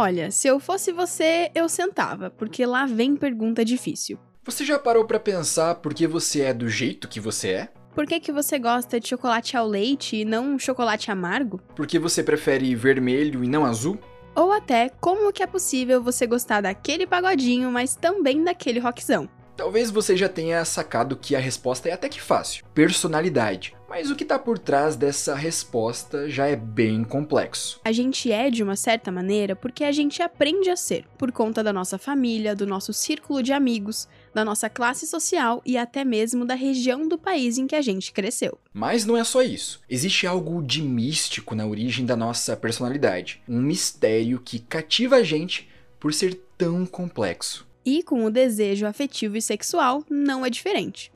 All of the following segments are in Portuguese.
Olha, se eu fosse você, eu sentava, porque lá vem pergunta difícil. Você já parou para pensar por que você é do jeito que você é? Por que, que você gosta de chocolate ao leite e não um chocolate amargo? Por que você prefere vermelho e não azul? Ou até como que é possível você gostar daquele pagodinho, mas também daquele rockzão? Talvez você já tenha sacado que a resposta é até que fácil: personalidade. Mas o que está por trás dessa resposta já é bem complexo. A gente é de uma certa maneira porque a gente aprende a ser, por conta da nossa família, do nosso círculo de amigos, da nossa classe social e até mesmo da região do país em que a gente cresceu. Mas não é só isso. Existe algo de místico na origem da nossa personalidade, um mistério que cativa a gente por ser tão complexo. E com o desejo afetivo e sexual não é diferente.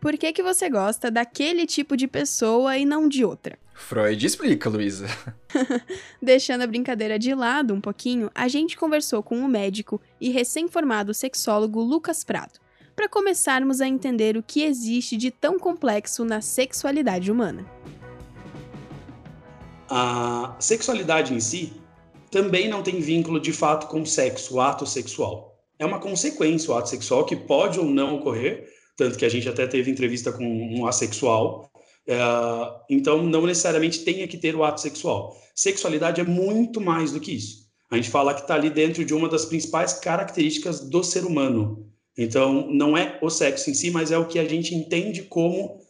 Por que, que você gosta daquele tipo de pessoa e não de outra? Freud explica, Luísa. Deixando a brincadeira de lado um pouquinho, a gente conversou com o médico e recém-formado sexólogo Lucas Prado, para começarmos a entender o que existe de tão complexo na sexualidade humana. A sexualidade em si também não tem vínculo de fato com o sexo, o ato sexual. É uma consequência o ato sexual que pode ou não ocorrer tanto que a gente até teve entrevista com um assexual. É, então, não necessariamente tenha que ter o ato sexual. Sexualidade é muito mais do que isso. A gente fala que está ali dentro de uma das principais características do ser humano. Então, não é o sexo em si, mas é o que a gente entende como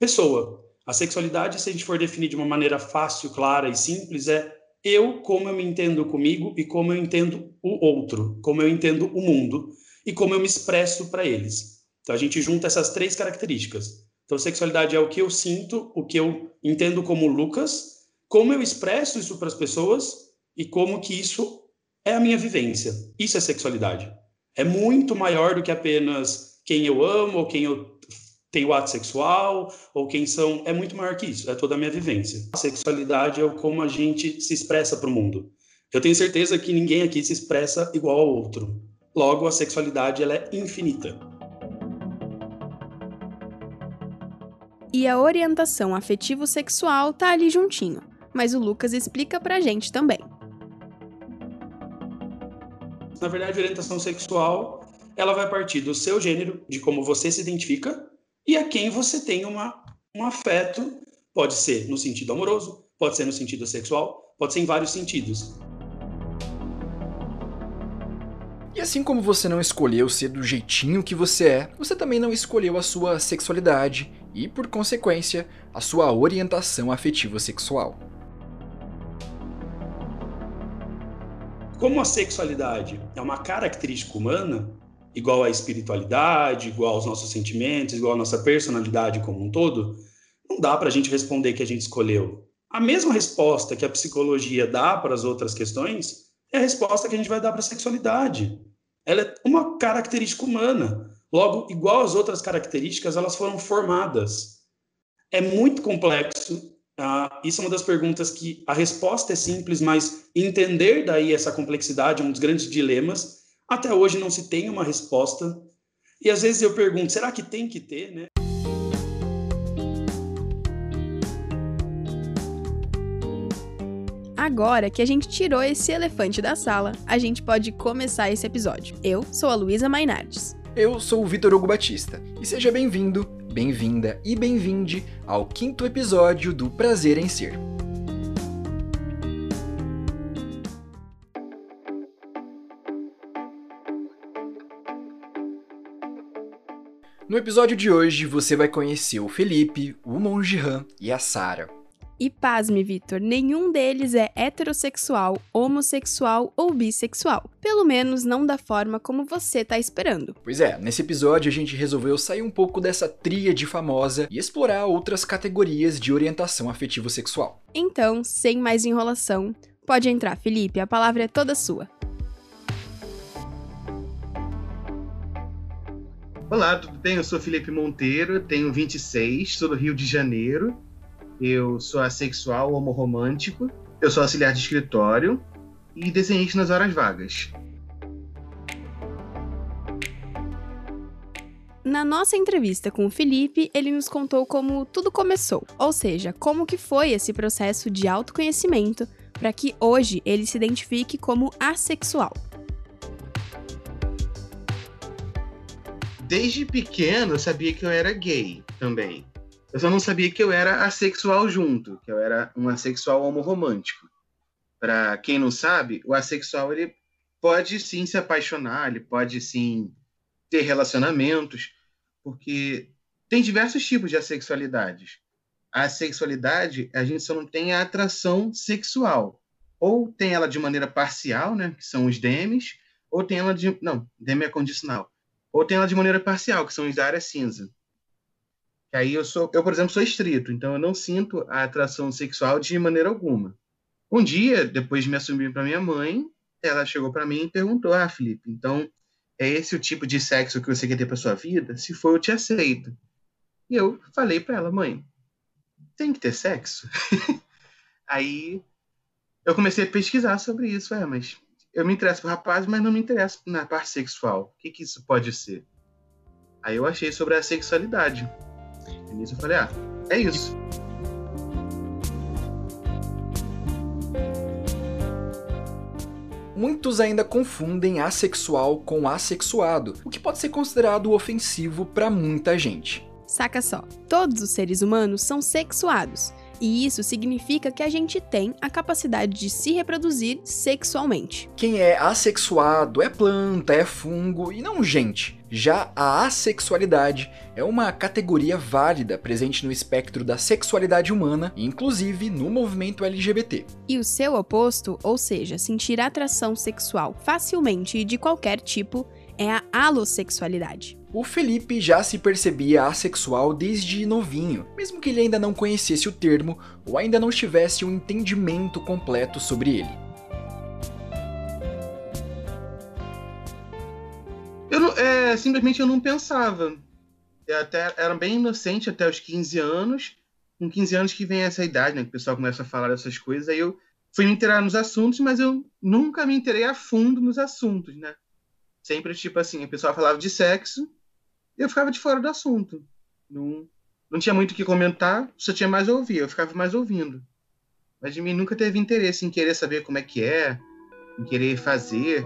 pessoa. A sexualidade, se a gente for definir de uma maneira fácil, clara e simples, é eu como eu me entendo comigo e como eu entendo o outro, como eu entendo o mundo e como eu me expresso para eles. Então a gente junta essas três características. Então sexualidade é o que eu sinto, o que eu entendo como Lucas, como eu expresso isso para as pessoas e como que isso é a minha vivência. Isso é sexualidade. É muito maior do que apenas quem eu amo ou quem eu tenho ato sexual ou quem são. É muito maior que isso. É toda a minha vivência. A sexualidade é o como a gente se expressa para o mundo. Eu tenho certeza que ninguém aqui se expressa igual ao outro. Logo, a sexualidade ela é infinita. E a orientação afetivo-sexual tá ali juntinho, mas o Lucas explica pra gente também. Na verdade, a orientação sexual, ela vai partir do seu gênero, de como você se identifica e a quem você tem uma, um afeto, pode ser no sentido amoroso, pode ser no sentido sexual, pode ser em vários sentidos. E assim como você não escolheu ser do jeitinho que você é, você também não escolheu a sua sexualidade e, por consequência, a sua orientação afetivo-sexual. Como a sexualidade é uma característica humana, igual à espiritualidade, igual aos nossos sentimentos, igual à nossa personalidade como um todo, não dá para a gente responder que a gente escolheu. A mesma resposta que a psicologia dá para as outras questões é a resposta que a gente vai dar para a sexualidade. Ela é uma característica humana. Logo, igual às outras características, elas foram formadas. É muito complexo. Ah, isso é uma das perguntas que a resposta é simples, mas entender daí essa complexidade é um dos grandes dilemas. Até hoje não se tem uma resposta. E às vezes eu pergunto, será que tem que ter, né? Agora que a gente tirou esse elefante da sala, a gente pode começar esse episódio. Eu sou a Luísa Mainardes. Eu sou o Vitor Hugo Batista e seja bem-vindo, bem-vinda e bem-vinde ao quinto episódio do Prazer em Ser. No episódio de hoje você vai conhecer o Felipe, o Monge Han e a Sara. E pasme, Vitor, nenhum deles é heterossexual, homossexual ou bissexual. Pelo menos não da forma como você tá esperando. Pois é, nesse episódio a gente resolveu sair um pouco dessa tríade famosa e explorar outras categorias de orientação afetivo-sexual. Então, sem mais enrolação, pode entrar, Felipe, a palavra é toda sua. Olá, tudo bem? Eu sou Felipe Monteiro, tenho 26, sou do Rio de Janeiro eu sou assexual homorromântico, eu sou auxiliar de escritório e desenhista nas horas vagas. Na nossa entrevista com o Felipe, ele nos contou como tudo começou, ou seja, como que foi esse processo de autoconhecimento para que hoje ele se identifique como assexual. Desde pequeno eu sabia que eu era gay também. Eu só não sabia que eu era assexual junto, que eu era um assexual homorromântico. Para quem não sabe, o assexual ele pode sim se apaixonar, ele pode sim ter relacionamentos, porque tem diversos tipos de assexualidades. A sexualidade, a gente só não tem a atração sexual. Ou tem ela de maneira parcial, né, que são os demes, ou tem ela de. Não, deme é condicional. Ou tem ela de maneira parcial, que são os da área cinza. Aí eu sou, eu, por exemplo, sou estrito, então eu não sinto a atração sexual de maneira alguma. Um dia, depois de me assumir para minha mãe, ela chegou para mim e perguntou: Ah, Felipe, então é esse o tipo de sexo que você quer ter para sua vida? Se for, eu te aceito. E eu falei para ela, mãe, tem que ter sexo? Aí eu comecei a pesquisar sobre isso, é, mas eu me interesso por rapaz, mas não me interesso na parte sexual. O que, que isso pode ser? Aí eu achei sobre a sexualidade. E nisso eu falei, ah, é isso. Muitos ainda confundem assexual com assexuado, o que pode ser considerado ofensivo para muita gente. Saca só, todos os seres humanos são sexuados, e isso significa que a gente tem a capacidade de se reproduzir sexualmente. Quem é assexuado é planta, é fungo e não gente. Já a assexualidade é uma categoria válida presente no espectro da sexualidade humana, inclusive no movimento LGBT. E o seu oposto, ou seja, sentir atração sexual facilmente e de qualquer tipo, é a alossexualidade. O Felipe já se percebia assexual desde novinho, mesmo que ele ainda não conhecesse o termo ou ainda não tivesse um entendimento completo sobre ele. Eu não, é, simplesmente eu não pensava. Eu até era bem inocente até os 15 anos. Com 15 anos que vem essa idade, né? Que o pessoal começa a falar dessas coisas. Aí eu fui me inteirar nos assuntos, mas eu nunca me inteirei a fundo nos assuntos, né? Sempre, tipo assim, o pessoal falava de sexo e eu ficava de fora do assunto. Não, não tinha muito o que comentar, só tinha mais a ouvir, eu ficava mais ouvindo. Mas de mim nunca teve interesse em querer saber como é que é, em querer fazer.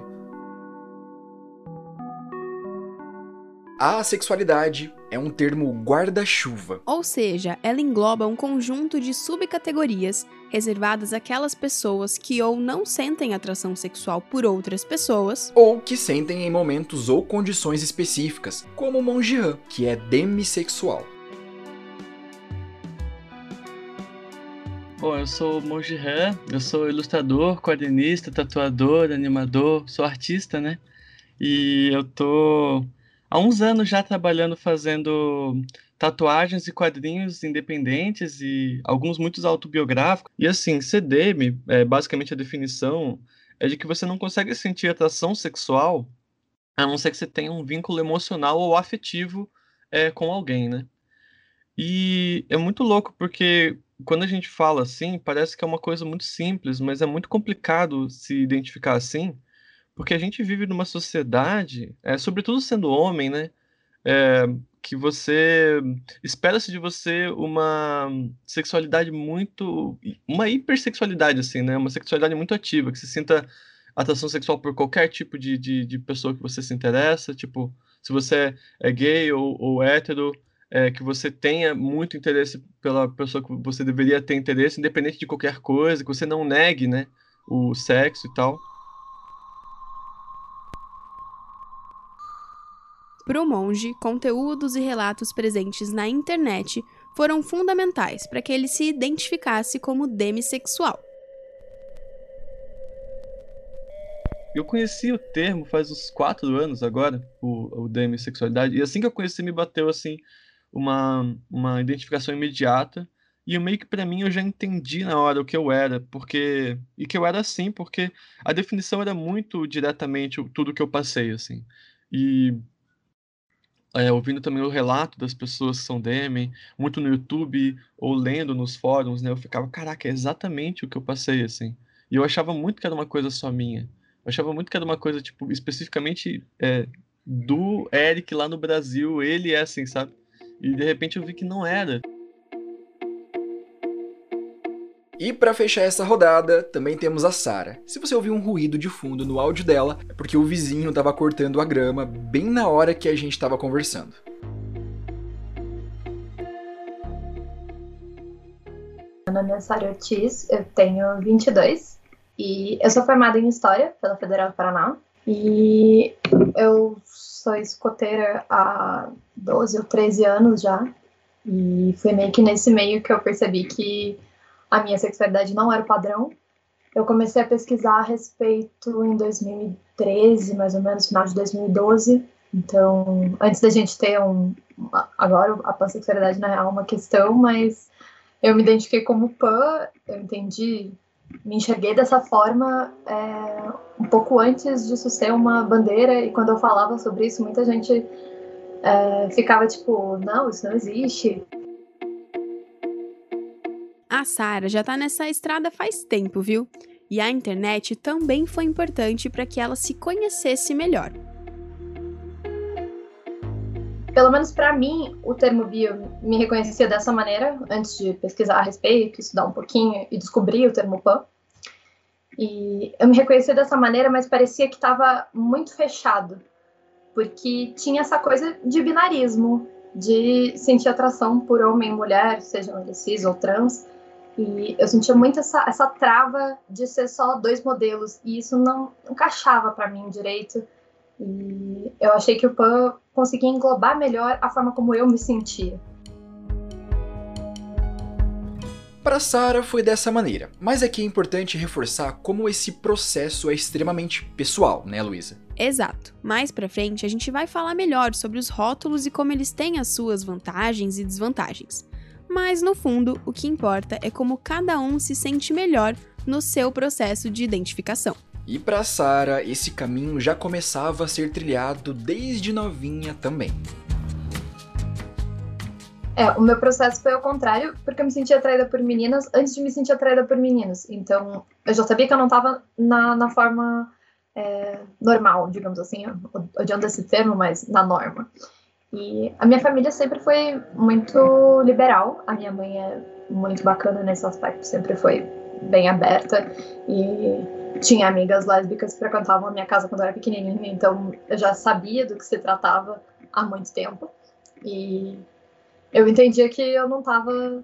A sexualidade é um termo guarda-chuva. Ou seja, ela engloba um conjunto de subcategorias reservadas àquelas pessoas que ou não sentem atração sexual por outras pessoas, ou que sentem em momentos ou condições específicas, como o Monjian, que é demissexual. Bom, eu sou Monji Han, eu sou ilustrador, quadrinista, tatuador, animador, sou artista, né? E eu tô há uns anos já trabalhando fazendo tatuagens e quadrinhos independentes e alguns muitos autobiográficos. E assim, CDM, é, basicamente a definição é de que você não consegue sentir atração sexual a não ser que você tenha um vínculo emocional ou afetivo é, com alguém, né? E é muito louco porque quando a gente fala assim, parece que é uma coisa muito simples, mas é muito complicado se identificar assim, porque a gente vive numa sociedade, é, sobretudo sendo homem, né? É, que você espera-se de você uma sexualidade muito. uma hipersexualidade, assim, né? Uma sexualidade muito ativa, que você sinta atração sexual por qualquer tipo de, de, de pessoa que você se interessa. Tipo, se você é gay ou, ou hétero, é, que você tenha muito interesse pela pessoa que você deveria ter interesse, independente de qualquer coisa, que você não negue, né? O sexo e tal. Para o monge, conteúdos e relatos presentes na internet foram fundamentais para que ele se identificasse como demissexual. Eu conheci o termo faz uns quatro anos agora, o, o demissexualidade, e assim que eu conheci me bateu assim uma, uma identificação imediata, e meio que para mim eu já entendi na hora o que eu era, porque e que eu era assim, porque a definição era muito diretamente tudo que eu passei assim. E é, ouvindo também o relato das pessoas que são DM, muito no YouTube ou lendo nos fóruns, né? Eu ficava, caraca, é exatamente o que eu passei, assim. E eu achava muito que era uma coisa só minha. Eu achava muito que era uma coisa, tipo, especificamente é, do Eric lá no Brasil, ele é assim, sabe? E de repente eu vi que não era. E para fechar essa rodada, também temos a Sara. Se você ouvir um ruído de fundo no áudio dela, é porque o vizinho estava cortando a grama bem na hora que a gente estava conversando. Meu nome é Sara Ortiz, eu tenho 22 e eu sou formada em História pela Federal do Paraná e eu sou escoteira há 12 ou 13 anos já e foi meio que nesse meio que eu percebi que a minha sexualidade não era o padrão. Eu comecei a pesquisar a respeito em 2013, mais ou menos, final de 2012. Então, antes da gente ter um. Agora a pansexualidade não é uma questão, mas eu me identifiquei como pan, eu entendi, me enxerguei dessa forma é, um pouco antes disso ser uma bandeira, e quando eu falava sobre isso, muita gente é, ficava tipo: não, isso não existe, a Sara já tá nessa estrada faz tempo, viu? E a internet também foi importante para que ela se conhecesse melhor. Pelo menos para mim, o termo bio me reconhecia dessa maneira, antes de pesquisar a respeito, estudar um pouquinho e descobrir o termo pan. E eu me reconhecia dessa maneira, mas parecia que estava muito fechado, porque tinha essa coisa de binarismo, de sentir atração por homem e mulher, sejam eles cis ou trans, e eu sentia muito essa, essa trava de ser só dois modelos, e isso não encaixava para mim direito. E eu achei que o Pan conseguia englobar melhor a forma como eu me sentia. Para Sara foi dessa maneira, mas aqui é importante reforçar como esse processo é extremamente pessoal, né, Luísa? Exato. Mais para frente a gente vai falar melhor sobre os rótulos e como eles têm as suas vantagens e desvantagens mas no fundo o que importa é como cada um se sente melhor no seu processo de identificação. E para Sara, esse caminho já começava a ser trilhado desde novinha também. É, o meu processo foi ao contrário, porque eu me sentia atraída por meninas antes de me sentir atraída por meninos. Então, eu já sabia que eu não estava na, na forma é, normal, digamos assim, odiando esse termo, mas na norma. E a minha família sempre foi muito liberal. A minha mãe é muito bacana nesse aspecto, sempre foi bem aberta e tinha amigas lésbicas que frequentavam a minha casa quando eu era pequenininha, então eu já sabia do que se tratava há muito tempo. E eu entendia que eu não estava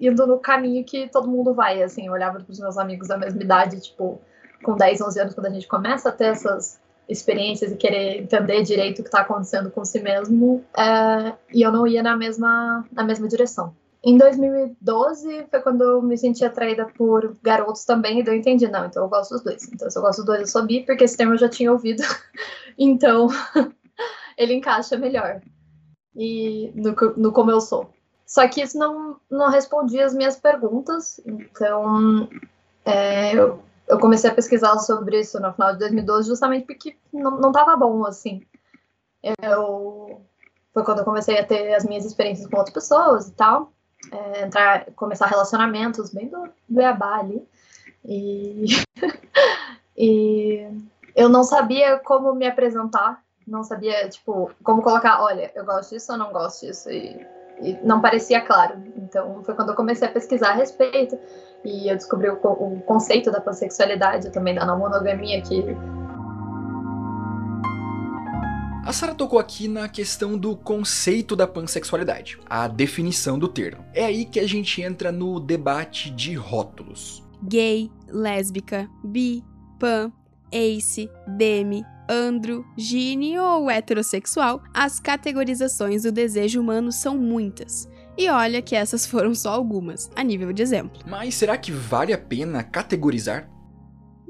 indo no caminho que todo mundo vai, assim, eu olhava para os meus amigos da mesma idade, tipo, com 10, 11 anos, quando a gente começa a ter essas experiências e querer entender direito o que está acontecendo com si mesmo, é, e eu não ia na mesma, na mesma direção. Em 2012 foi quando eu me senti atraída por garotos também, e eu entendi, não, então eu gosto dos dois. Então, se eu gosto dos dois, eu sou bi, porque esse termo eu já tinha ouvido. então, ele encaixa melhor e no, no como eu sou. Só que isso não, não respondia as minhas perguntas, então é, eu eu comecei a pesquisar sobre isso no final de 2012 justamente porque não, não tava bom, assim. Eu... Foi quando eu comecei a ter as minhas experiências com outras pessoas e tal. É, entrar, começar relacionamentos bem do, do ali. E... e eu não sabia como me apresentar, não sabia, tipo, como colocar, olha, eu gosto disso ou não gosto disso. E não parecia claro. Então foi quando eu comecei a pesquisar a respeito e eu descobri o, o conceito da pansexualidade, também da não monogamia, que a Sara tocou aqui na questão do conceito da pansexualidade, a definição do termo. É aí que a gente entra no debate de rótulos. Gay, lésbica, bi, pan, ace, demi, andro, gine ou heterossexual, as categorizações do desejo humano são muitas. E olha que essas foram só algumas, a nível de exemplo. Mas será que vale a pena categorizar?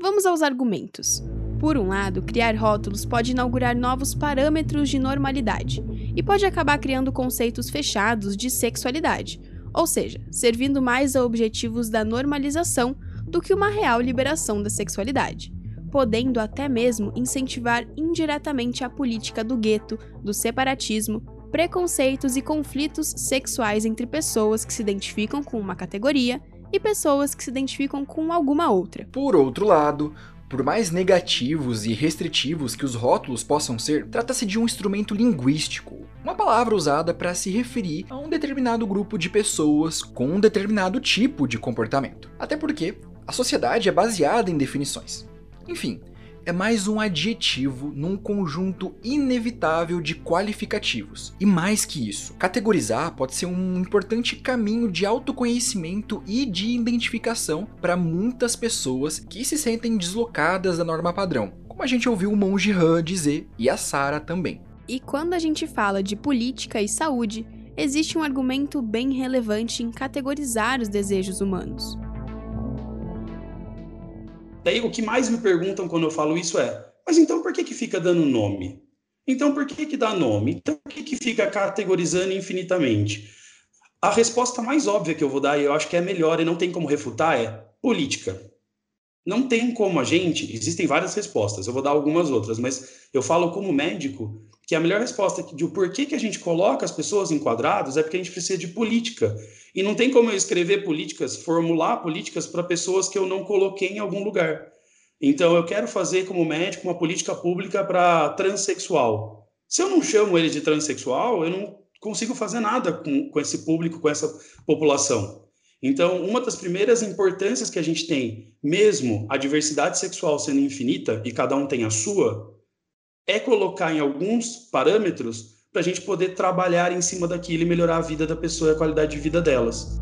Vamos aos argumentos. Por um lado, criar rótulos pode inaugurar novos parâmetros de normalidade e pode acabar criando conceitos fechados de sexualidade, ou seja, servindo mais a objetivos da normalização do que uma real liberação da sexualidade, podendo até mesmo incentivar indiretamente a política do gueto, do separatismo preconceitos e conflitos sexuais entre pessoas que se identificam com uma categoria e pessoas que se identificam com alguma outra. Por outro lado, por mais negativos e restritivos que os rótulos possam ser, trata-se de um instrumento linguístico, uma palavra usada para se referir a um determinado grupo de pessoas com um determinado tipo de comportamento. Até porque a sociedade é baseada em definições. Enfim, é mais um adjetivo num conjunto inevitável de qualificativos. E mais que isso, categorizar pode ser um importante caminho de autoconhecimento e de identificação para muitas pessoas que se sentem deslocadas da norma padrão, como a gente ouviu o monge Han dizer e a Sara também. E quando a gente fala de política e saúde, existe um argumento bem relevante em categorizar os desejos humanos. Daí o que mais me perguntam quando eu falo isso é: mas então por que, que fica dando nome? Então por que, que dá nome? Então por que, que fica categorizando infinitamente? A resposta mais óbvia que eu vou dar, e eu acho que é melhor e não tem como refutar, é política. Não tem como a gente, existem várias respostas, eu vou dar algumas outras, mas eu falo como médico que a melhor resposta de o porquê que a gente coloca as pessoas enquadradas é porque a gente precisa de política. E não tem como eu escrever políticas, formular políticas para pessoas que eu não coloquei em algum lugar. Então, eu quero fazer como médico uma política pública para transexual. Se eu não chamo ele de transexual, eu não consigo fazer nada com, com esse público, com essa população. Então, uma das primeiras importâncias que a gente tem, mesmo a diversidade sexual sendo infinita e cada um tem a sua, é colocar em alguns parâmetros para a gente poder trabalhar em cima daquilo e melhorar a vida da pessoa e a qualidade de vida delas.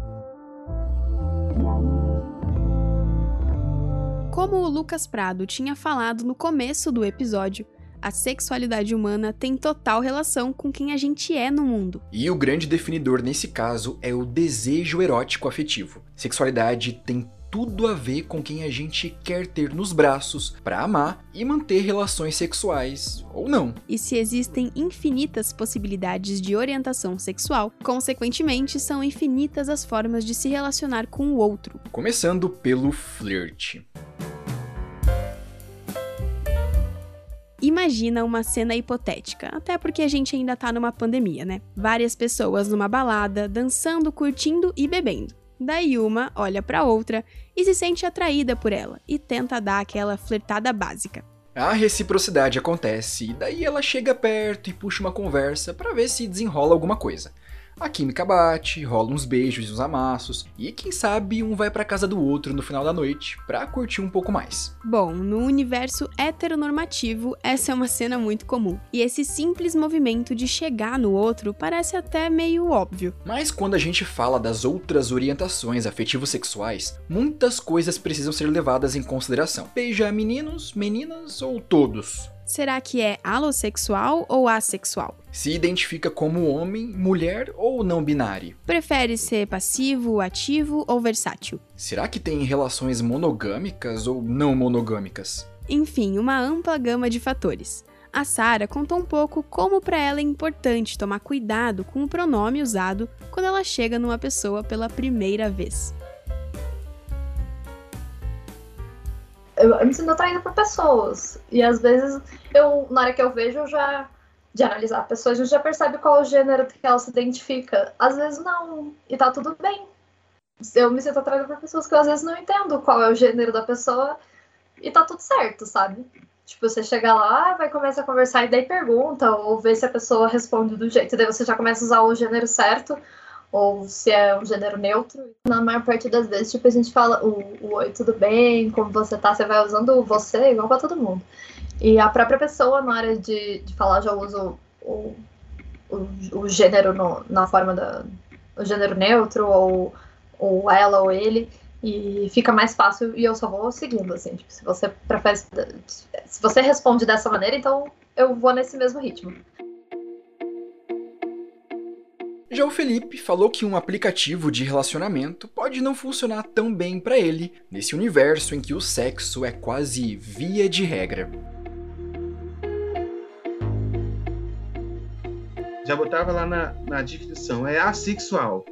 Como o Lucas Prado tinha falado no começo do episódio, a sexualidade humana tem total relação com quem a gente é no mundo. E o grande definidor nesse caso é o desejo erótico afetivo. Sexualidade tem tudo a ver com quem a gente quer ter nos braços para amar e manter relações sexuais ou não. E se existem infinitas possibilidades de orientação sexual, consequentemente são infinitas as formas de se relacionar com o outro. Começando pelo flerte. Imagina uma cena hipotética, até porque a gente ainda tá numa pandemia, né? Várias pessoas numa balada, dançando, curtindo e bebendo. Daí uma olha para outra e se sente atraída por ela e tenta dar aquela flertada básica. A reciprocidade acontece e daí ela chega perto e puxa uma conversa para ver se desenrola alguma coisa. A química bate, rola uns beijos e uns amassos, e quem sabe um vai para casa do outro no final da noite para curtir um pouco mais. Bom, no universo heteronormativo, essa é uma cena muito comum. E esse simples movimento de chegar no outro parece até meio óbvio. Mas quando a gente fala das outras orientações afetivo-sexuais, muitas coisas precisam ser levadas em consideração. Beija meninos, meninas ou todos? Será que é alossexual ou assexual? Se identifica como homem, mulher ou não binário? Prefere ser passivo, ativo ou versátil? Será que tem relações monogâmicas ou não monogâmicas? Enfim, uma ampla gama de fatores. A Sara contou um pouco como para ela é importante tomar cuidado com o pronome usado quando ela chega numa pessoa pela primeira vez. Eu, eu me sinto atraída por pessoas. E às vezes, eu, na hora que eu vejo, eu já. De analisar a pessoa, a gente já percebe qual o gênero que ela se identifica. Às vezes não. E tá tudo bem. Eu me sinto atraída por pessoas que eu às vezes não entendo qual é o gênero da pessoa. E tá tudo certo, sabe? Tipo, você chega lá, vai começar a conversar e daí pergunta, ou vê se a pessoa responde do jeito. E daí você já começa a usar o gênero certo ou se é um gênero neutro. Na maior parte das vezes, tipo, a gente fala o, o oi, tudo bem, como você tá, você vai usando o você igual pra todo mundo. E a própria pessoa, na hora de, de falar, já usa o, o, o gênero no, na forma da. o gênero neutro, ou, ou ela ou ele. E fica mais fácil e eu só vou seguindo, assim. Tipo, se você prefere. Se você responde dessa maneira, então eu vou nesse mesmo ritmo. Já o Felipe falou que um aplicativo de relacionamento pode não funcionar tão bem para ele nesse universo em que o sexo é quase via de regra. Já botava lá na, na descrição, é assexual.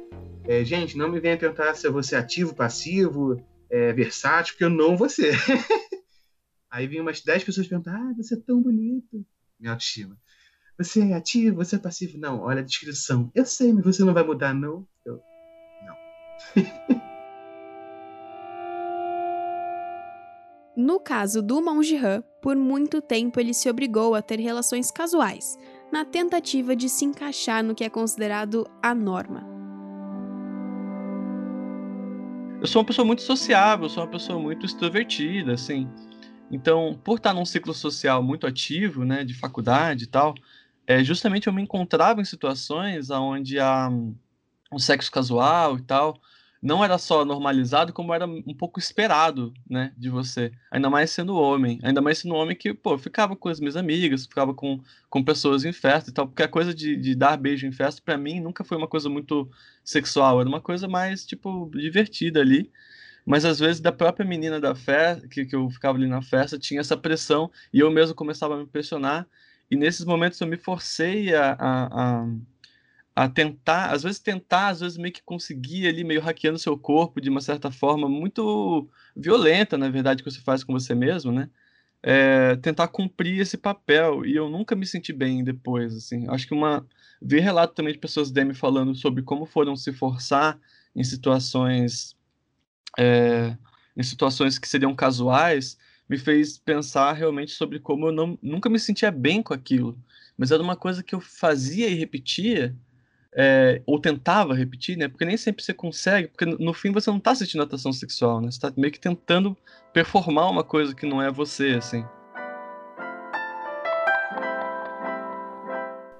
É, gente, não me venha perguntar se eu vou ser ativo, passivo, é, versátil, porque eu não vou ser. Aí vinha umas 10 pessoas perguntar: Ah, você é tão bonito. Minha autoestima. Você é ativo, você é passivo? Não, olha a descrição. Eu sei, mas você não vai mudar, não? Eu. Não. no caso do Monge Han, por muito tempo ele se obrigou a ter relações casuais, na tentativa de se encaixar no que é considerado a norma. Eu sou uma pessoa muito sociável, sou uma pessoa muito extrovertida, assim. Então, por estar num ciclo social muito ativo, né, de faculdade e tal, é, justamente eu me encontrava em situações onde há um sexo casual e tal, não era só normalizado, como era um pouco esperado, né, de você. Ainda mais sendo homem. Ainda mais sendo homem que, pô, ficava com as minhas amigas, ficava com, com pessoas em festa e tal. Porque a coisa de, de dar beijo em festa, para mim, nunca foi uma coisa muito sexual. Era uma coisa mais, tipo, divertida ali. Mas às vezes da própria menina da festa, que, que eu ficava ali na festa, tinha essa pressão e eu mesmo começava a me impressionar. E nesses momentos eu me forcei a, a, a a tentar, às vezes tentar, às vezes meio que conseguir ali, meio hackeando seu corpo de uma certa forma muito violenta, na verdade, que você faz com você mesmo, né? É, tentar cumprir esse papel e eu nunca me senti bem depois, assim. Acho que uma ver relato também de pessoas DM falando sobre como foram se forçar em situações é, em situações que seriam casuais me fez pensar realmente sobre como eu não, nunca me sentia bem com aquilo, mas era uma coisa que eu fazia e repetia é, ou tentava repetir, né? Porque nem sempre você consegue, porque no fim você não está assistindo atração sexual, né? Você tá meio que tentando performar uma coisa que não é você, assim.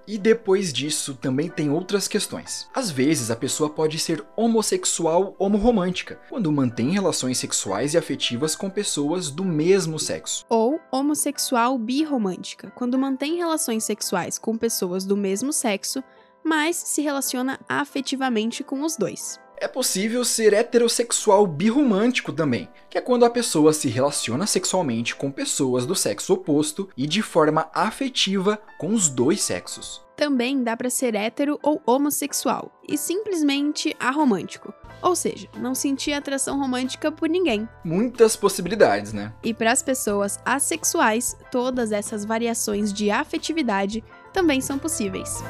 E depois disso, também tem outras questões. Às vezes, a pessoa pode ser homossexual homoromântica, quando mantém relações sexuais e afetivas com pessoas do mesmo sexo. Ou homossexual birromântica, quando mantém relações sexuais com pessoas do mesmo sexo, mas se relaciona afetivamente com os dois. É possível ser heterossexual birromântico também, que é quando a pessoa se relaciona sexualmente com pessoas do sexo oposto e de forma afetiva com os dois sexos. Também dá para ser hétero ou homossexual e simplesmente aromântico, ou seja, não sentir atração romântica por ninguém. Muitas possibilidades, né? E para as pessoas assexuais, todas essas variações de afetividade também são possíveis.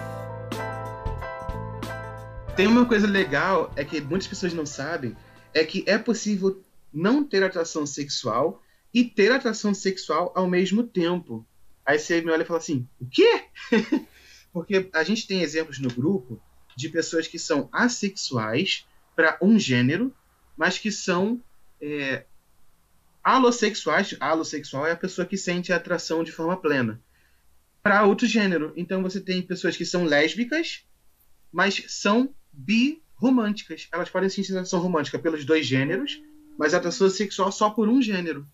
Tem uma coisa legal, é que muitas pessoas não sabem, é que é possível não ter atração sexual e ter atração sexual ao mesmo tempo. Aí você me olha e fala assim, o quê? Porque a gente tem exemplos no grupo de pessoas que são assexuais para um gênero, mas que são é, alossexuais. Alossexual é a pessoa que sente a atração de forma plena para outro gênero. Então você tem pessoas que são lésbicas, mas são birromânticas. Elas podem sentir atração romântica pelos dois gêneros, mas atração sexual só por um gênero.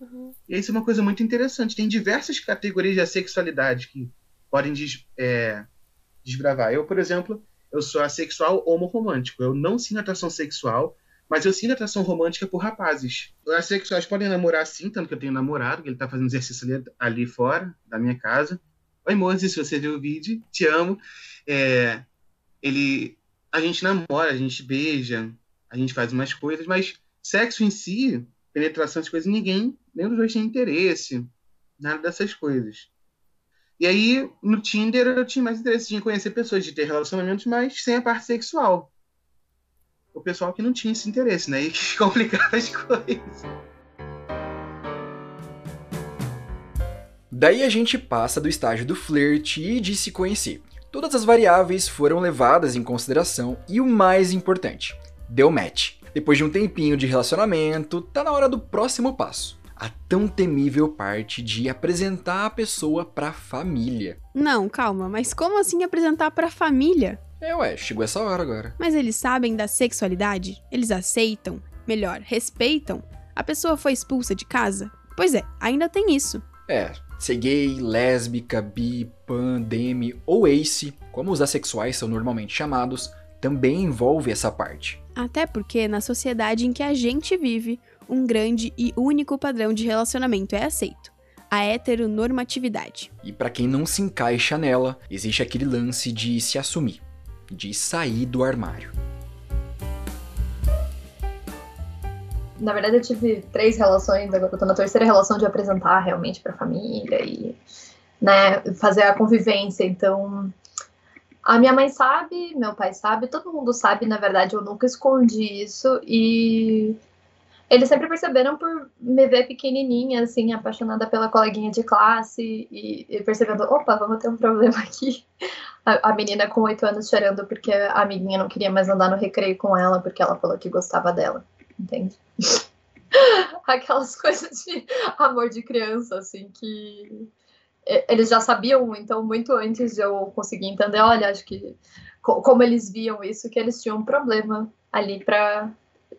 Uhum. E isso é uma coisa muito interessante. Tem diversas categorias de assexualidade que podem des, é, desbravar. Eu, por exemplo, eu sou assexual homorromântico. Eu não sinto atração sexual, mas eu sinto atração romântica por rapazes. Os assexuais podem namorar sim, tanto que eu tenho namorado, que ele está fazendo exercício ali, ali, fora da minha casa. Oi, Moses, se você viu o vídeo, te amo. É, ele a gente namora, a gente beija, a gente faz umas coisas, mas sexo em si, penetração, essas coisas, ninguém, nem dos dois tem interesse, nada dessas coisas. E aí, no Tinder, eu tinha mais interesse em conhecer pessoas, de ter relacionamentos, mas sem a parte sexual. O pessoal que não tinha esse interesse, né? E que complicava as coisas. Daí a gente passa do estágio do flerte e de se conhecer. Todas as variáveis foram levadas em consideração e o mais importante, deu match. Depois de um tempinho de relacionamento, tá na hora do próximo passo. A tão temível parte de apresentar a pessoa pra família. Não, calma, mas como assim apresentar pra família? É, ué, chegou essa hora agora. Mas eles sabem da sexualidade? Eles aceitam? Melhor, respeitam? A pessoa foi expulsa de casa? Pois é, ainda tem isso. É, Ser gay, lésbica, bi, pan, demi ou ace, como os assexuais são normalmente chamados, também envolve essa parte. Até porque na sociedade em que a gente vive, um grande e único padrão de relacionamento é aceito: a heteronormatividade. E para quem não se encaixa nela, existe aquele lance de se assumir, de sair do armário. Na verdade, eu tive três relações, agora eu tô na terceira relação de apresentar realmente pra família e né, fazer a convivência. Então, a minha mãe sabe, meu pai sabe, todo mundo sabe, na verdade, eu nunca escondi isso e eles sempre perceberam por me ver pequenininha, assim, apaixonada pela coleguinha de classe e, e percebendo, opa, vamos ter um problema aqui. A, a, menina com oito anos chorando porque a amiguinha não queria mais andar no recreio com ela porque ela falou que gostava dela, entende? Aquelas coisas de amor de criança, assim, que eles já sabiam, então, muito antes de eu conseguir entender, olha, acho que como eles viam isso, que eles tinham um problema ali para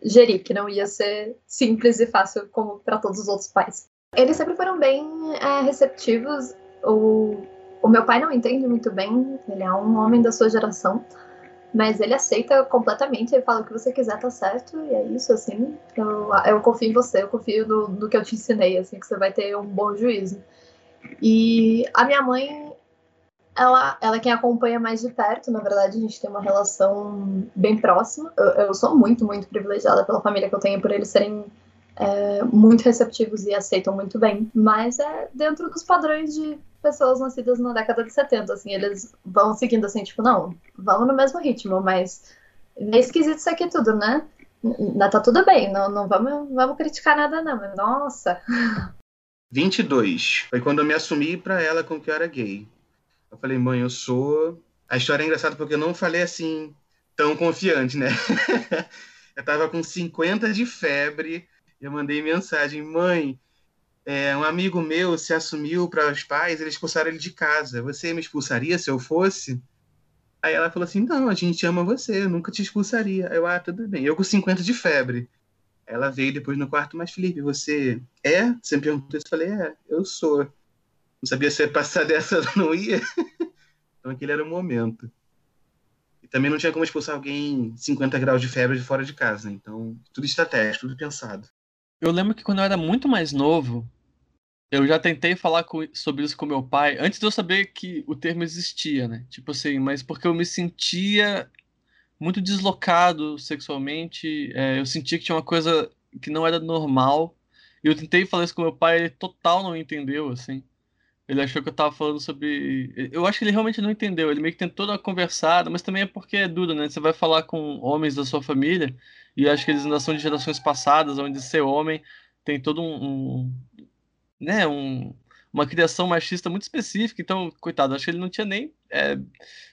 gerir, que não ia ser simples e fácil como para todos os outros pais. Eles sempre foram bem é, receptivos. O, o meu pai não entende muito bem, ele é um homem da sua geração, mas ele aceita completamente. Ele fala o que você quiser, tá certo, e é isso, assim. Eu, eu confio em você, eu confio no, no que eu te ensinei, assim, que você vai ter um bom juízo. E a minha mãe ela, ela é quem acompanha mais de perto. Na verdade, a gente tem uma relação bem próxima. Eu, eu sou muito, muito privilegiada pela família que eu tenho, por eles serem é, muito receptivos e aceitam muito bem. Mas é dentro dos padrões de pessoas nascidas na década de 70. Assim, eles vão seguindo assim, tipo, não, vamos no mesmo ritmo, mas é esquisito isso aqui tudo, né? Tá tudo bem, não, não vamos, vamos criticar nada, não. Mas, nossa. 22. Foi quando eu me assumi para ela com que eu era gay. Eu falei, mãe, eu sou. A história é engraçada porque eu não falei assim, tão confiante, né? eu tava com 50 de febre. Eu mandei mensagem, mãe, é, um amigo meu se assumiu para os pais, eles expulsaram ele de casa. Você me expulsaria se eu fosse? Aí ela falou assim: Não, a gente ama você, eu nunca te expulsaria. Eu, ah, tudo bem. Eu com 50 de febre. Ela veio depois no quarto, mas Felipe, você é? Você me perguntou isso, eu falei: É, eu sou. Não sabia se ia passar dessa ou não ia. então aquele era o momento. E também não tinha como expulsar alguém 50 graus de febre de fora de casa. Então, tudo estratégico, tudo pensado. Eu lembro que quando eu era muito mais novo, eu já tentei falar com, sobre isso com meu pai, antes de eu saber que o termo existia, né? Tipo assim, mas porque eu me sentia muito deslocado sexualmente, é, eu sentia que tinha uma coisa que não era normal. E eu tentei falar isso com meu pai, ele total não entendeu, assim. Ele achou que eu tava falando sobre. Eu acho que ele realmente não entendeu. Ele meio que tentou dar uma conversada, mas também é porque é duro, né? Você vai falar com homens da sua família, e acho que eles ainda são de gerações passadas, onde ser homem tem todo um. um né? Um, uma criação machista muito específica. Então, coitado, acho que ele não tinha nem é,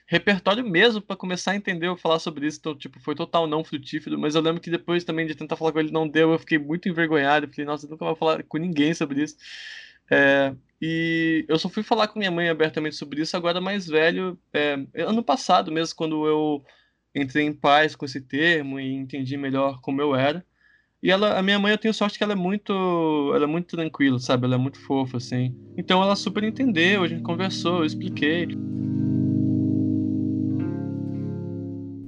repertório mesmo para começar a entender ou falar sobre isso. Então, tipo, foi total não frutífero. Mas eu lembro que depois também de tentar falar com ele não deu, eu fiquei muito envergonhado. Fiquei, nossa, eu nunca vou falar com ninguém sobre isso. É, e eu só fui falar com minha mãe abertamente sobre isso agora mais velho, é, ano passado mesmo, quando eu entrei em paz com esse termo e entendi melhor como eu era. E ela, a minha mãe, eu tenho sorte que ela é muito, ela é muito tranquila, sabe? Ela é muito fofa, assim. Então ela super entendeu, a gente conversou, eu expliquei.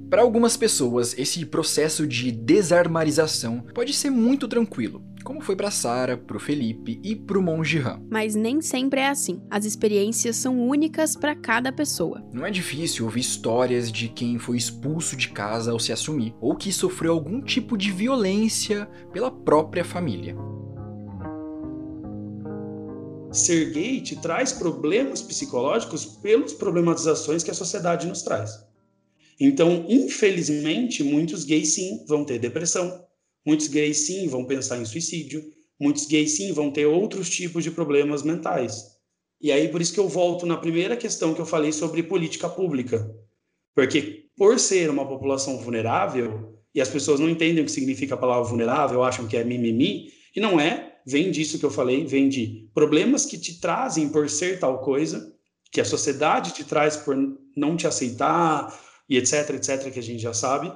Para algumas pessoas, esse processo de desarmarização pode ser muito tranquilo, como foi para Sara, pro Felipe e pro Monge Han. Mas nem sempre é assim. As experiências são únicas para cada pessoa. Não é difícil ouvir histórias de quem foi expulso de casa ao se assumir, ou que sofreu algum tipo de violência pela própria família. Ser gay te traz problemas psicológicos pelas problematizações que a sociedade nos traz. Então, infelizmente, muitos gays sim vão ter depressão, muitos gays sim vão pensar em suicídio, muitos gays sim vão ter outros tipos de problemas mentais. E aí, por isso que eu volto na primeira questão que eu falei sobre política pública. Porque, por ser uma população vulnerável, e as pessoas não entendem o que significa a palavra vulnerável, acham que é mimimi, e não é, vem disso que eu falei, vem de problemas que te trazem por ser tal coisa, que a sociedade te traz por não te aceitar, e etc, etc, que a gente já sabe.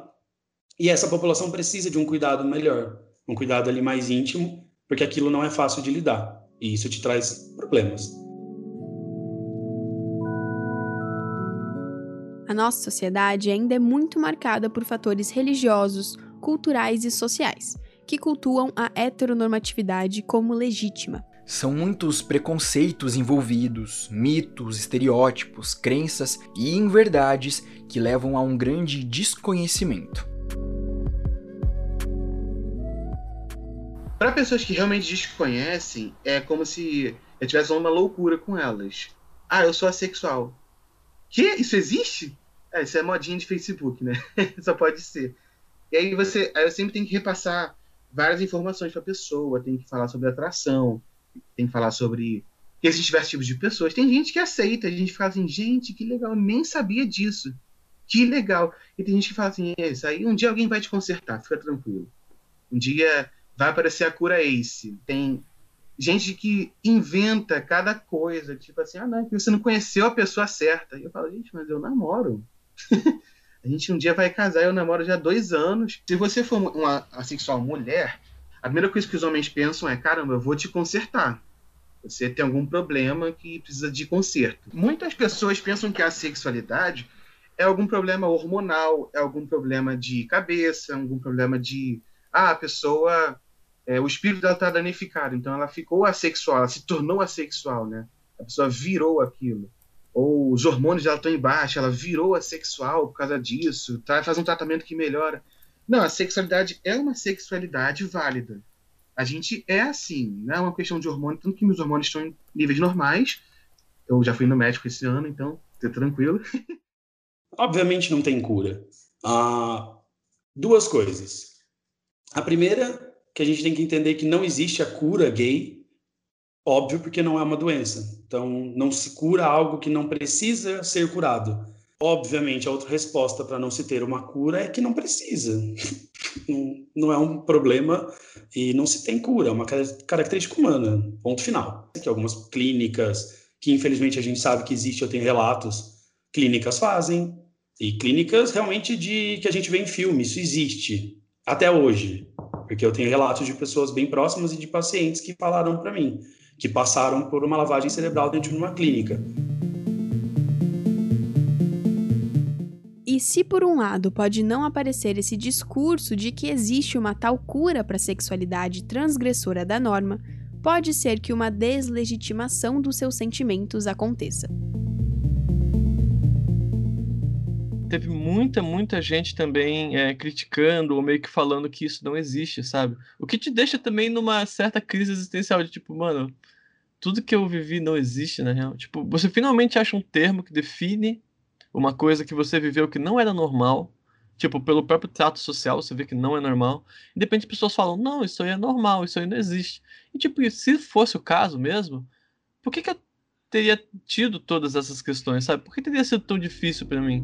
E essa população precisa de um cuidado melhor, um cuidado ali mais íntimo, porque aquilo não é fácil de lidar. E isso te traz problemas. A nossa sociedade ainda é muito marcada por fatores religiosos, culturais e sociais, que cultuam a heteronormatividade como legítima. São muitos preconceitos envolvidos, mitos, estereótipos, crenças e inverdades que levam a um grande desconhecimento. Para pessoas que realmente desconhecem, é como se eu estivesse uma loucura com elas. Ah, eu sou assexual. Que? Isso existe? É, isso é modinha de Facebook, né? Só pode ser. E aí você, aí eu sempre tenho que repassar várias informações para a pessoa, tem que falar sobre atração, tem que falar sobre que existem diversos tipos de pessoas. Tem gente que aceita, a gente fala assim, gente, que legal, nem sabia disso. Que legal. E tem gente que fala assim, é isso aí, um dia alguém vai te consertar, fica tranquilo. Um dia vai aparecer a cura Ace. Tem gente que inventa cada coisa, tipo assim, ah, não, você não conheceu a pessoa certa. E eu falo, gente, mas eu namoro. a gente um dia vai casar, eu namoro já há dois anos. Se você for uma assexual mulher, a primeira coisa que os homens pensam é, caramba, eu vou te consertar. Você tem algum problema que precisa de conserto. Muitas pessoas pensam que a sexualidade é algum problema hormonal, é algum problema de cabeça, algum problema de. Ah, a pessoa é, o espírito dela está danificado, então ela ficou assexual, ela se tornou assexual, né? A pessoa virou aquilo. Ou os hormônios dela estão embaixo, ela virou assexual por causa disso, tá, faz um tratamento que melhora. Não, a sexualidade é uma sexualidade válida. A gente é assim, não é uma questão de hormônio, tanto que meus hormônios estão em níveis normais. Eu já fui no médico esse ano, então, tranquilo. Obviamente não tem cura. Ah, duas coisas. A primeira que a gente tem que entender que não existe a cura gay, óbvio, porque não é uma doença. Então, não se cura algo que não precisa ser curado. Obviamente, a outra resposta para não se ter uma cura é que não precisa. não, é um problema e não se tem cura, é uma característica humana, ponto final. Que algumas clínicas, que infelizmente a gente sabe que existe, eu tenho relatos, clínicas fazem, e clínicas realmente de que a gente vê em filme, isso existe até hoje porque eu tenho relatos de pessoas bem próximas e de pacientes que falaram para mim que passaram por uma lavagem cerebral dentro de uma clínica. E se por um lado pode não aparecer esse discurso de que existe uma tal cura para a sexualidade transgressora da norma, pode ser que uma deslegitimação dos seus sentimentos aconteça. Teve muita, muita gente também é, criticando ou meio que falando que isso não existe, sabe? O que te deixa também numa certa crise existencial de tipo, mano, tudo que eu vivi não existe, na real. Tipo, você finalmente acha um termo que define uma coisa que você viveu que não era normal. Tipo, pelo próprio trato social, você vê que não é normal. E de repente pessoas falam, não, isso aí é normal, isso aí não existe. E tipo, se fosse o caso mesmo, por que, que eu teria tido todas essas questões, sabe? Por que teria sido tão difícil para mim?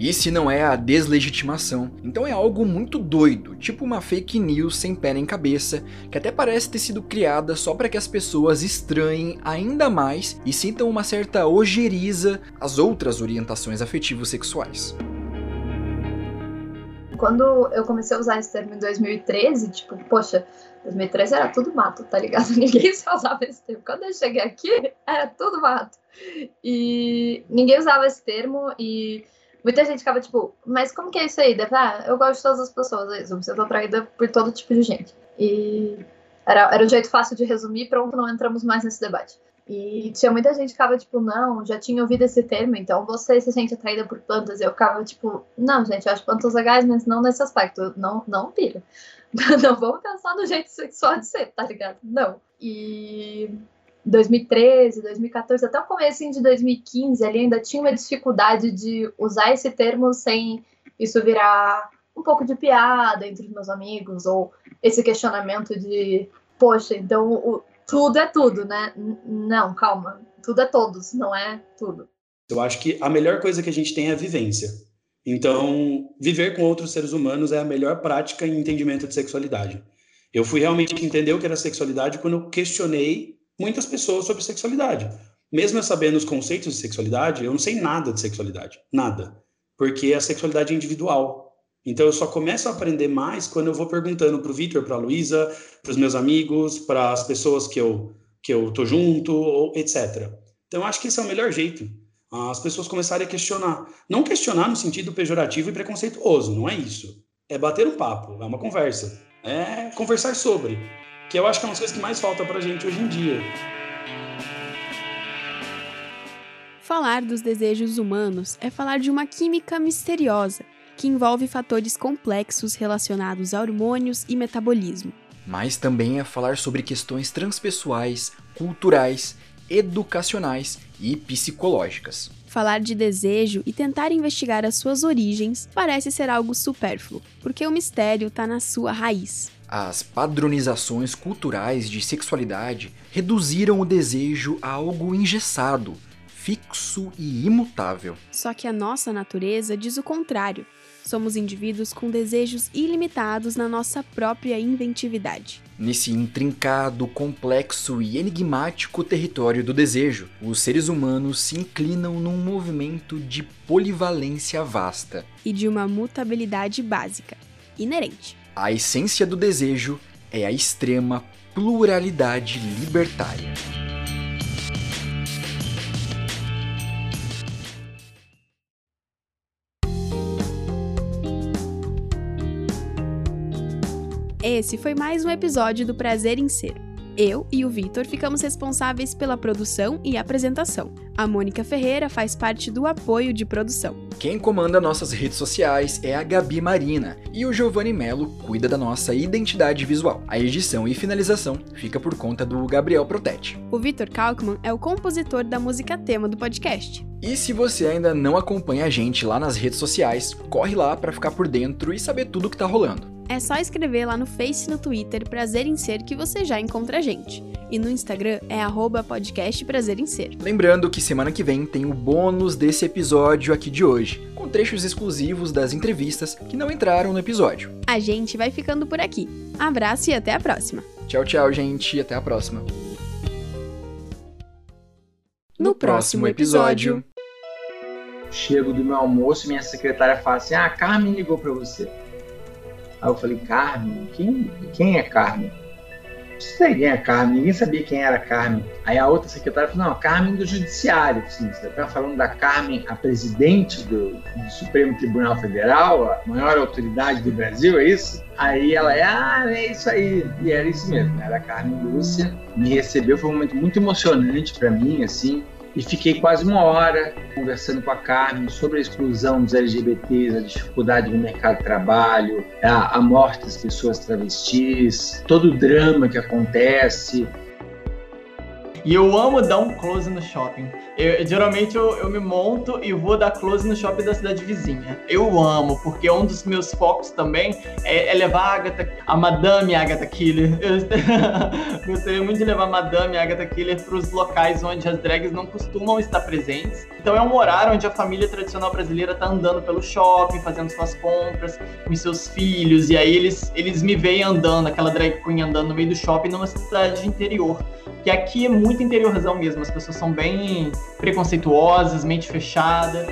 E se não é a deslegitimação, então é algo muito doido, tipo uma fake news sem pé nem cabeça, que até parece ter sido criada só para que as pessoas estranhem ainda mais e sintam uma certa ojeriza às outras orientações afetivos sexuais. Quando eu comecei a usar esse termo em 2013, tipo, poxa, 2013 era tudo mato, tá ligado? Ninguém só usava esse termo. Quando eu cheguei aqui, era tudo mato. E ninguém usava esse termo e Muita gente ficava tipo, mas como que é isso aí? ah, eu gosto de todas as pessoas, é eu tô atraída por todo tipo de gente. E era, era um jeito fácil de resumir, pronto, não entramos mais nesse debate. E tinha muita gente que ficava tipo, não, já tinha ouvido esse termo, então você se sente atraída por plantas. Eu ficava tipo, não, gente, eu acho plantas legais, mas não nesse aspecto. Não, não pira. Não vamos pensar no jeito sexual de ser, tá ligado? Não. E 2013, 2014, até o começo de 2015, ali ainda tinha uma dificuldade de usar esse termo sem isso virar um pouco de piada entre os meus amigos, ou esse questionamento de, poxa, então o, tudo é tudo, né? Não, calma, tudo é todos, não é tudo. Eu acho que a melhor coisa que a gente tem é a vivência. Então, viver com outros seres humanos é a melhor prática em entendimento de sexualidade. Eu fui realmente entender o que era sexualidade quando eu questionei muitas pessoas sobre sexualidade. Mesmo eu sabendo os conceitos de sexualidade, eu não sei nada de sexualidade. Nada. Porque a sexualidade é individual. Então eu só começo a aprender mais quando eu vou perguntando para o Vitor, para a Luísa, para os meus amigos, para as pessoas que eu, que eu tô junto, ou, etc. Então eu acho que esse é o melhor jeito. As pessoas começarem a questionar. Não questionar no sentido pejorativo e preconceituoso, não é isso. É bater um papo, é uma conversa. É conversar sobre que eu acho que é uma das coisas que mais falta pra gente hoje em dia. Falar dos desejos humanos é falar de uma química misteriosa que envolve fatores complexos relacionados a hormônios e metabolismo. Mas também é falar sobre questões transpessoais, culturais, educacionais e psicológicas. Falar de desejo e tentar investigar as suas origens parece ser algo supérfluo, porque o mistério está na sua raiz. As padronizações culturais de sexualidade reduziram o desejo a algo engessado, fixo e imutável. Só que a nossa natureza diz o contrário. Somos indivíduos com desejos ilimitados na nossa própria inventividade. Nesse intrincado, complexo e enigmático território do desejo, os seres humanos se inclinam num movimento de polivalência vasta e de uma mutabilidade básica, inerente. A essência do desejo é a extrema pluralidade libertária. Esse foi mais um episódio do Prazer em Ser. Eu e o Vitor ficamos responsáveis pela produção e apresentação. A Mônica Ferreira faz parte do apoio de produção. Quem comanda nossas redes sociais é a Gabi Marina e o Giovanni Melo cuida da nossa identidade visual. A edição e finalização fica por conta do Gabriel Protete. O Vitor Kalkman é o compositor da música tema do podcast. E se você ainda não acompanha a gente lá nas redes sociais, corre lá para ficar por dentro e saber tudo o que tá rolando. É só escrever lá no Face e no Twitter Prazer em Ser que você já encontra a gente. E no Instagram é arroba podcast Prazer em Ser. Lembrando que semana que vem tem o bônus desse episódio aqui de hoje, com trechos exclusivos das entrevistas que não entraram no episódio. A gente vai ficando por aqui. Abraço e até a próxima. Tchau, tchau, gente, e até a próxima. No próximo episódio. Chego do meu almoço, minha secretária fala assim: Ah, a Carmen ligou para você. Aí eu falei, Carmen? Quem, quem é Carmen? Não sei quem é Carmen, ninguém sabia quem era Carmen. Aí a outra secretária falou, não, Carmen do Judiciário. Assim, você está falando da Carmen, a presidente do, do, Supremo Tribunal Federal, a maior autoridade do Brasil, é isso? Aí ela, é, ah, é isso aí. E era isso mesmo, era a Carmen Lúcia. Me recebeu, foi um momento muito emocionante para mim, assim e fiquei quase uma hora conversando com a Carmen sobre a exclusão dos LGBTs, a dificuldade no mercado de trabalho, a, a morte das pessoas travestis, todo o drama que acontece. E eu amo dar um close no shopping. Eu, geralmente eu, eu, me monto e vou dar close no shopping da cidade vizinha. Eu amo, porque um dos meus focos também é, é levar a Agatha, a Madame Agatha Killer. Eu gostaria muito de levar a Madame Agatha Killer para os locais onde as drags não costumam estar presentes. Então é um horário onde a família tradicional brasileira está andando pelo shopping, fazendo suas compras com seus filhos, e aí eles, eles me veem andando, aquela drag queen andando no meio do shopping numa cidade interior que aqui é muito interiorzão mesmo, as pessoas são bem preconceituosas, mente fechada.